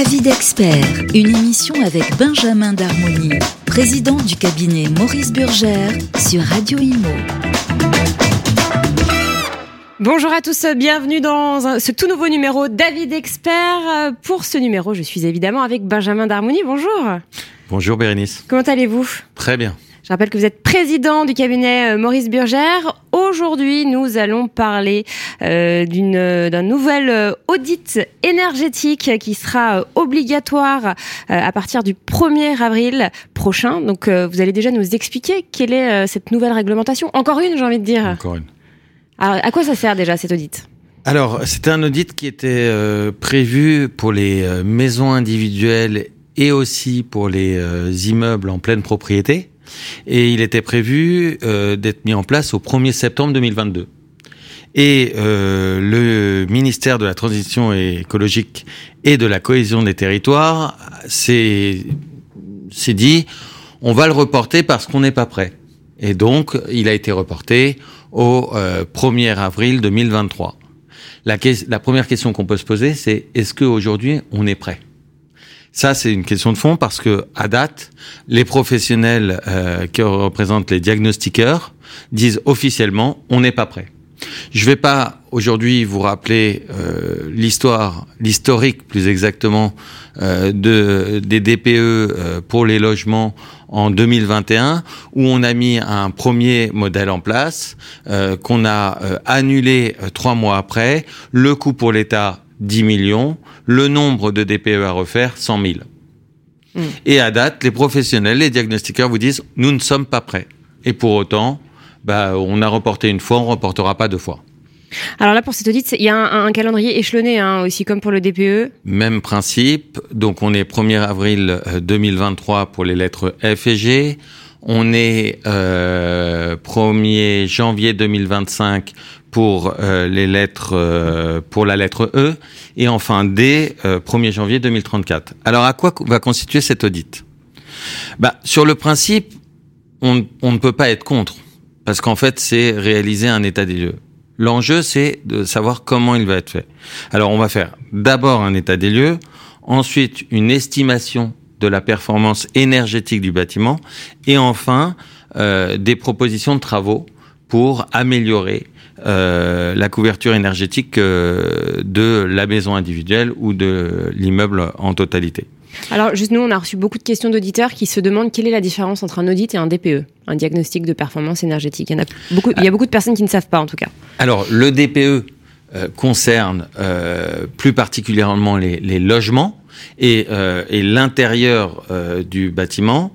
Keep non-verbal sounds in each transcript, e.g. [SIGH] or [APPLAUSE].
Avis d'expert, une émission avec Benjamin Darmoni, président du cabinet Maurice Burgère sur Radio Imo. Bonjour à tous, bienvenue dans ce tout nouveau numéro d'Avis d'expert. Pour ce numéro, je suis évidemment avec Benjamin Darmoni. Bonjour. Bonjour Bérénice. Comment allez-vous? Très bien. Je rappelle que vous êtes président du cabinet euh, Maurice Burgère. Aujourd'hui, nous allons parler euh, d'une d'un nouvel euh, audit énergétique qui sera obligatoire à partir du 1er avril prochain. Donc, vous allez déjà nous expliquer quelle est cette nouvelle réglementation. Encore une, j'ai envie de dire. Encore une. Alors, à quoi ça sert déjà cet audit? Alors, c'était un audit qui était prévu pour les maisons individuelles et aussi pour les immeubles en pleine propriété et il était prévu euh, d'être mis en place au 1er septembre 2022. Et euh, le ministère de la Transition écologique et de la cohésion des territoires s'est dit on va le reporter parce qu'on n'est pas prêt. Et donc, il a été reporté au 1er euh, avril 2023. La, la première question qu'on peut se poser, c'est est-ce qu'aujourd'hui, on est prêt? Ça, c'est une question de fond parce que à date, les professionnels euh, qui représentent les diagnostiqueurs disent officiellement on n'est pas prêt. Je vais pas aujourd'hui vous rappeler euh, l'histoire, l'historique plus exactement euh, de des DPE euh, pour les logements en 2021 où on a mis un premier modèle en place euh, qu'on a annulé trois mois après. Le coût pour l'État 10 millions, le nombre de DPE à refaire 100 000. Hmm. Et à date, les professionnels, les diagnostiqueurs vous disent nous ne sommes pas prêts. Et pour autant, bah, on a reporté une fois, on ne reportera pas deux fois. Alors là, pour cet audit, il y a un, calendrier échelonné hein, aussi, comme pour le DPE. Même principe. Donc, on est 1er avril 2023 euh, pour les lettres F et G. On est euh, 1er janvier 2025 pour euh, les lettres euh, pour la lettre E et enfin D 1er euh, janvier 2034. Alors à quoi va constituer cet audit? Bah sur le principe, on, on ne peut pas être contre parce qu'en fait c'est réaliser un état des lieux. L'enjeu c'est de savoir comment il va être fait. Alors on va faire d'abord un état des lieux, ensuite une estimation de la performance énergétique du bâtiment et enfin euh, des propositions de travaux pour améliorer euh, la couverture énergétique euh, de la maison individuelle ou de l'immeuble en totalité. Alors, juste nous, on a reçu beaucoup de questions d'auditeurs qui se demandent quelle est la différence entre un audit et un DPE, un diagnostic de performance énergétique. Il y, a beaucoup, il y a beaucoup de personnes qui ne savent pas, en tout cas. Alors, le DPE euh, concerne plus particulièrement les, les logements et, et l'intérieur du bâtiment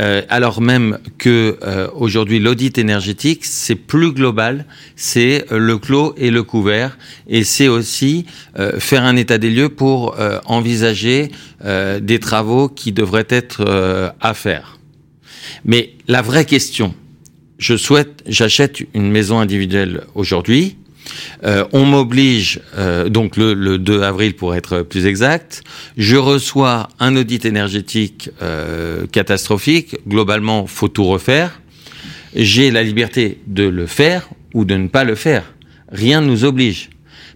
euh, alors même que euh, aujourd'hui l'audit énergétique c'est plus global, c'est euh, le clos et le couvert, et c'est aussi faire un état des lieux pour envisager des travaux qui devraient être à faire. Mais la vraie question, je souhaite, j'achète une maison individuelle aujourd'hui, euh, on m'oblige, euh, donc le, 2 avril pour être plus exact, je reçois un audit énergétique euh, catastrophique. Globalement, faut tout refaire. J'ai la liberté de le faire ou de ne pas le faire. Rien ne nous oblige.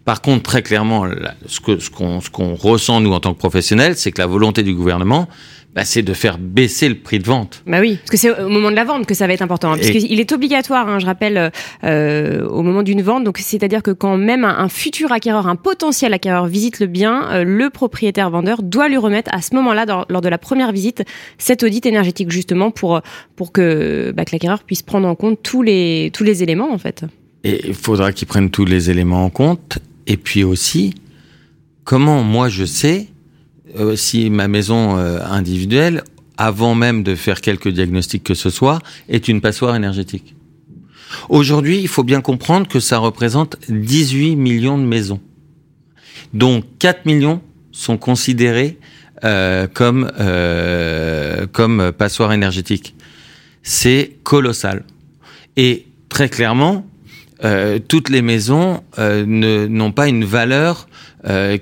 Par contre, très clairement, ce qu'on ce qu'on ressent nous en tant que professionnels, c'est que la volonté du gouvernement, bah, c'est de faire baisser le prix de vente. Bah oui, parce que c'est au moment de la vente que ça va être important. Hein, parce qu'il est obligatoire, hein, je rappelle, euh, au moment d'une vente. Donc c'est-à-dire que quand même un, futur acquéreur, un potentiel acquéreur visite le bien, euh, le propriétaire vendeur doit lui remettre à ce moment-là, lors de la première visite, cet audit énergétique justement pour pour que, bah, que l'acquéreur puisse prendre en compte tous les tous les éléments en fait. Et il faudra qu'il prenne tous les éléments en compte. Et puis aussi, comment moi je sais si ma maison euh, individuelle, avant même de faire quelques diagnostics que ce soit, est une passoire énergétique. Aujourd'hui, il faut bien comprendre que ça représente 18 millions de maisons. dont 4 millions sont considérés euh, comme, euh, comme passoires énergétiques. C'est colossal. Et très clairement, euh, toutes les maisons n'ont pas une valeur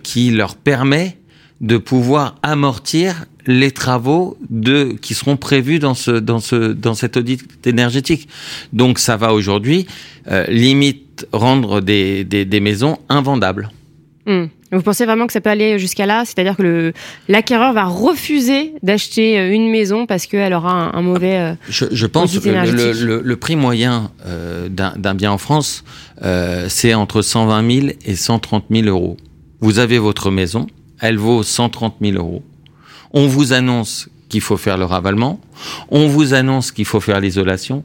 qui leur permet de pouvoir amortir les travaux de qui seront prévus dans ce dans ce dans cet audit énergétique. Donc ça va aujourd'hui euh, limite rendre des, des, des maisons invendables. Hmm. Vous pensez vraiment que ça peut aller jusqu'à là? C'est-à-dire que l'acquéreur va refuser d'acheter euh, une maison parce qu'elle aura un, mauvais. Euh, je, pense que le, prix moyen euh, d'un bien en France, c'est entre 120 000 et 130 000 euros. Vous avez votre maison, elle vaut 130 000 euros. On vous annonce qu'il faut faire le ravalement, on vous annonce qu'il faut faire l'isolation,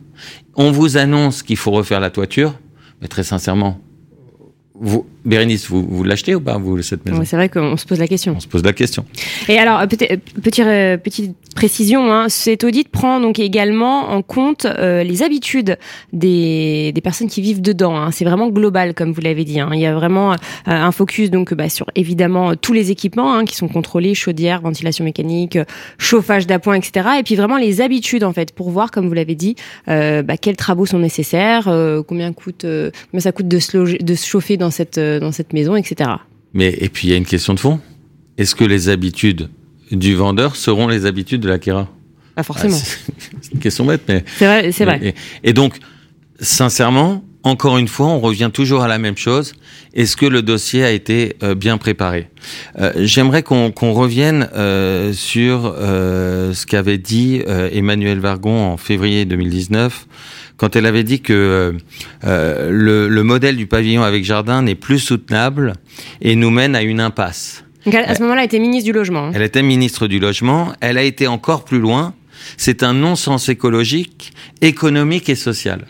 on vous annonce qu'il faut refaire la toiture, mais très sincèrement, vous, Bérénice, vous, vous l'achetez ou pas, vous, cette maison? C'est vrai qu'on se pose la question. On se pose la question. Et alors, euh, euh, petit, euh, petite précision, hein, cet audit prend donc également en compte les habitudes des, des, personnes qui vivent dedans. Hein. C'est vraiment global, comme vous l'avez dit. Hein. Il y a vraiment un focus donc bah, sur évidemment tous les équipements hein, qui sont contrôlés, chaudière, ventilation mécanique, chauffage d'appoint, etc. Et puis vraiment les habitudes en fait pour voir, comme vous l'avez dit, bah, quels travaux sont nécessaires, combien coûte, combien ça coûte de se, de se chauffer dans cette dans cette maison, etc. Mais et puis il y a une question de fond. Est-ce que les habitudes du vendeur seront les habitudes de l'acquéreur Pas forcément. Ah, [LAUGHS] c'est une question bête, mais c'est vrai. C'est vrai. Et, donc, sincèrement, encore une fois, on revient toujours à la même chose. Est-ce que le dossier a été euh, bien préparé? Euh, J'aimerais qu'on revienne euh, sur ce qu'avait dit Emmanuel Vargon en février 2019 quand elle avait dit que euh, le, modèle du pavillon avec jardin n'est plus soutenable et nous mène à une impasse. à ce moment-là, elle était ministre du Logement. Hein. Elle était ministre du Logement. Elle a été encore plus loin. C'est un non-sens écologique, économique et social.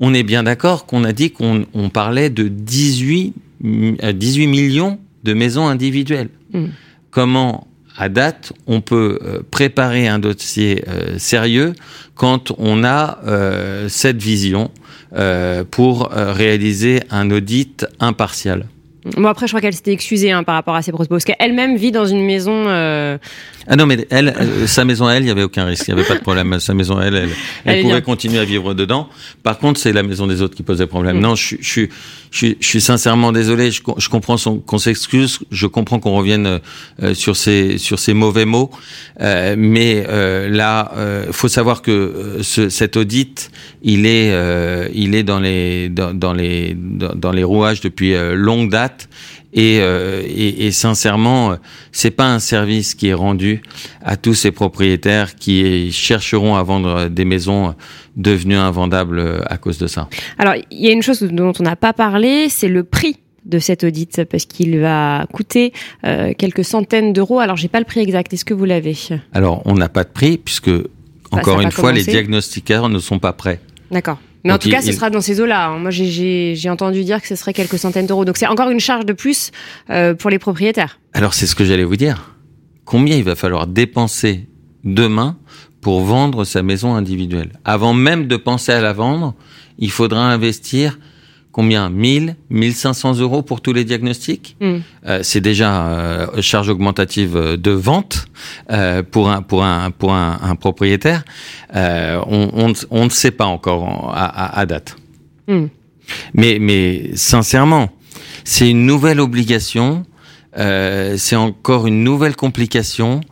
On est bien d'accord qu'on a dit qu'on parlait de 18, 18 euh, millions de maisons individuelles. Mm. Comment à date, on peut euh, préparer un dossier euh, sérieux quand on a euh, cette vision pour réaliser un audit impartial? Bon après, je crois qu'elle s'était excusée hein, par rapport à ses propos, parce qu'elle-même vit dans une maison ah non, mais elle, euh, sa maison à elle, il y avait aucun risque, il y avait pas de problème. [LAUGHS] Sa maison à elle, elle, elle, pouvait continuer à vivre dedans. Par contre, c'est la maison des autres qui posait problème. Mm. Non, je, je, je, je, suis sincèrement désolé. Je, je comprends qu'on s'excuse. Je comprends qu'on revienne euh, sur ces sur ces mauvais mots. Euh, mais euh, là, euh, faut savoir que ce, cet audit, il est il est dans les dans, dans les dans, dans les rouages depuis longue date. Et, euh, et, et, sincèrement, c'est pas un service qui est rendu à tous ces propriétaires qui chercheront à vendre des maisons devenues invendables à cause de ça. Alors, il y a une chose dont on n'a pas parlé, c'est le prix de cet audit parce qu'il va coûter euh, quelques centaines d'euros. Alors, j'ai pas le prix exact. Est-ce que vous l'avez? Alors, on n'a pas de prix puisque encore une fois, les diagnostiqueurs ne sont pas prêts. D'accord. Mais en tout cas, ce sera dans ces eaux-là. Moi, j'ai entendu dire que ce serait quelques centaines d'euros. Donc, c'est encore une charge de plus euh, pour les propriétaires. Alors, c'est ce que j'allais vous dire. Combien il va falloir dépenser demain pour vendre sa maison individuelle? Avant même de penser à la vendre, il faudra investir combien? 1000, 1500 euros pour tous les diagnostics? Hmm. Euh, c'est déjà euh, charge augmentative de vente euh, pour un pour un pour un, un propriétaire. Euh, on, on, on, ne sait pas encore à, à, date. Hmm. Mais mais sincèrement, c'est une nouvelle obligation. Euh, c'est encore une nouvelle complication.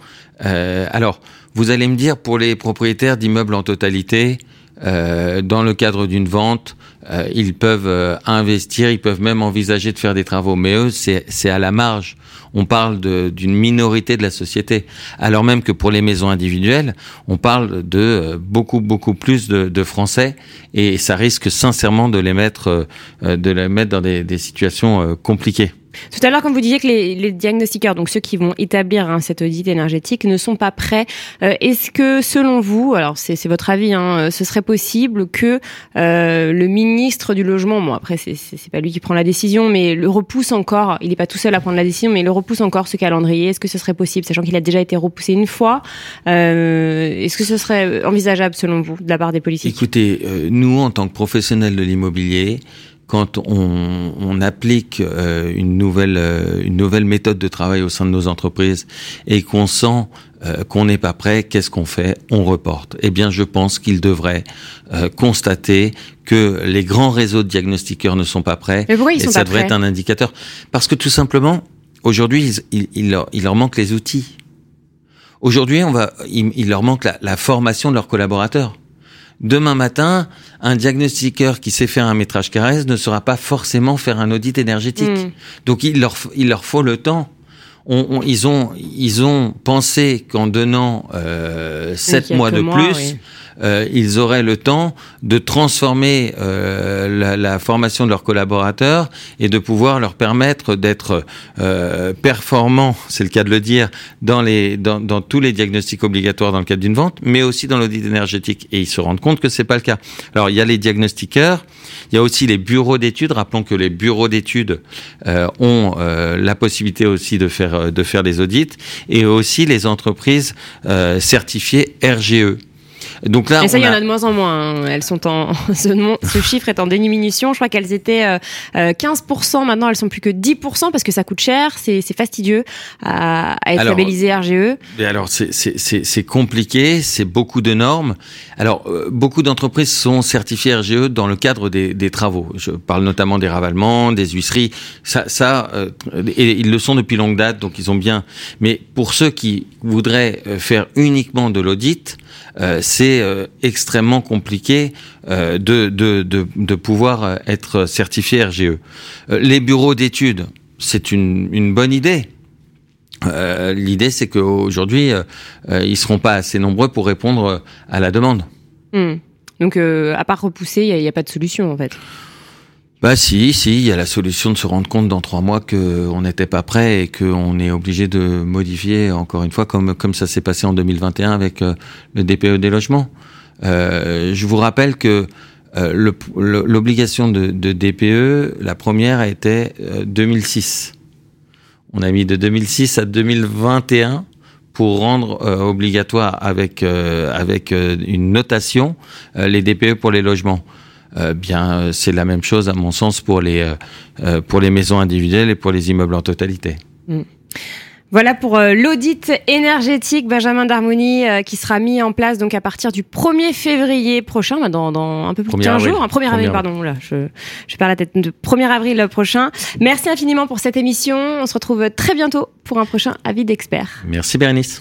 alors, vous allez me dire pour les propriétaires d'immeubles en totalité, dans le cadre d'une vente, euh, ils peuvent euh, investir, ils peuvent même envisager de faire des travaux. Mais eux, c'est à la marge. On parle d'une minorité de la société. Alors même que pour les maisons individuelles, on parle de euh, beaucoup, beaucoup plus de, de, Français. Et ça risque sincèrement de les mettre, de les mettre dans des, des situations compliquées. Tout à l'heure, quand vous disiez que les, les, diagnostiqueurs, donc ceux qui vont établir hein, cet audit énergétique, ne sont pas prêts, euh, est-ce que, selon vous, alors c'est votre avis, hein, euh, ce serait possible que euh, le ministre du logement, bon après c'est pas lui qui prend la décision, mais le repousse encore, il n'est pas tout seul à prendre la décision, mais le repousse encore ce calendrier, est-ce que ce serait possible, sachant qu'il a déjà été repoussé une fois, euh, est-ce que ce serait envisageable selon vous de la part des politiques? Écoutez, nous en tant que professionnels de l'immobilier, quand on, on applique euh, une nouvelle euh, une nouvelle méthode de travail au sein de nos entreprises et qu'on sent euh, qu'on n'est pas prêt, qu'est-ce qu'on fait? On reporte. Eh bien, je pense qu'il devrait constater que les grands réseaux de diagnostiqueurs ne sont pas prêts. Mais pourquoi ils et sont ça pas devrait prêts être un indicateur. Parce que tout simplement, aujourd'hui, il, il, leur, il leur manque les outils. Aujourd'hui, on va, il, il leur manque la, la formation de leurs collaborateurs. Demain matin, un diagnostiqueur qui sait faire un métrage carré ne saura pas forcément faire un audit énergétique. Hmm. Donc il leur, il leur faut le temps. On, ils ont ils ont pensé qu'en donnant euh, sept mois de plus, euh, ils auraient le temps de transformer euh, la, la, formation de leurs collaborateurs et de pouvoir leur permettre d'être euh, performants, c'est le cas de le dire, dans, les, dans, dans tous les diagnostics obligatoires dans le cadre d'une vente, mais aussi dans l'audit énergétique. Et ils se rendent compte que c'est pas le cas. Alors il y a les diagnostiqueurs, il y a aussi les bureaux d'études. Rappelons que les bureaux d'études euh, ont euh, la possibilité aussi de faire de faire des audits et aussi les entreprises euh, certifiées RGE. Donc là, et ça, il y en a de moins en moins. Hein. Elles sont en [LAUGHS] ce, ce, chiffre est en diminution. Je crois qu'elles étaient euh, 15%. Euh, Maintenant, elles sont plus que 10% parce que ça coûte cher. C'est fastidieux à, à être alors, labellisé RGE. Mais alors, c'est compliqué. C'est beaucoup de normes. Alors, euh, beaucoup d'entreprises sont certifiées RGE dans le cadre des, des, travaux. Je parle notamment des ravalements, des huisseries. Ça, ça euh, et ils le sont depuis longue date, donc ils ont bien. Mais pour ceux qui voudraient faire uniquement de l'audit, euh, c'est euh, extrêmement compliqué euh, de, de, de, pouvoir être certifié RGE. les bureaux d'études, c'est une, une bonne idée. L'idée, c'est qu'aujourd'hui, ils seront pas assez nombreux pour répondre à la demande. Hmm. Donc, à part repousser, il n'y a, pas de solution en fait. Bah si, si, il y a la solution de se rendre compte dans trois mois qu'on n'était pas prêt et qu'on est obligé de modifier, encore une fois, comme, comme ça s'est passé en 2021 avec euh, le DPE des logements. Euh, je vous rappelle que euh, l'obligation de, de, DPE, la première été 2006. On a mis de 2006 à 2021 pour rendre obligatoire avec avec une notation les DPE pour les logements. Euh, bien euh, c'est la même chose à mon sens pour les euh, pour les maisons individuelles et pour les immeubles en totalité. Mm. Voilà pour l'audit énergétique Benjamin d'Harmonie qui sera mis en place donc à partir du 1er février prochain, bah, dans, dans un peu plus de 15 jours, un 1er avril, pardon, là, je, je perds la tête, de 1er avril prochain. Merci infiniment pour cette émission. On se retrouve très bientôt pour un prochain avis d'expert. Merci Bernice.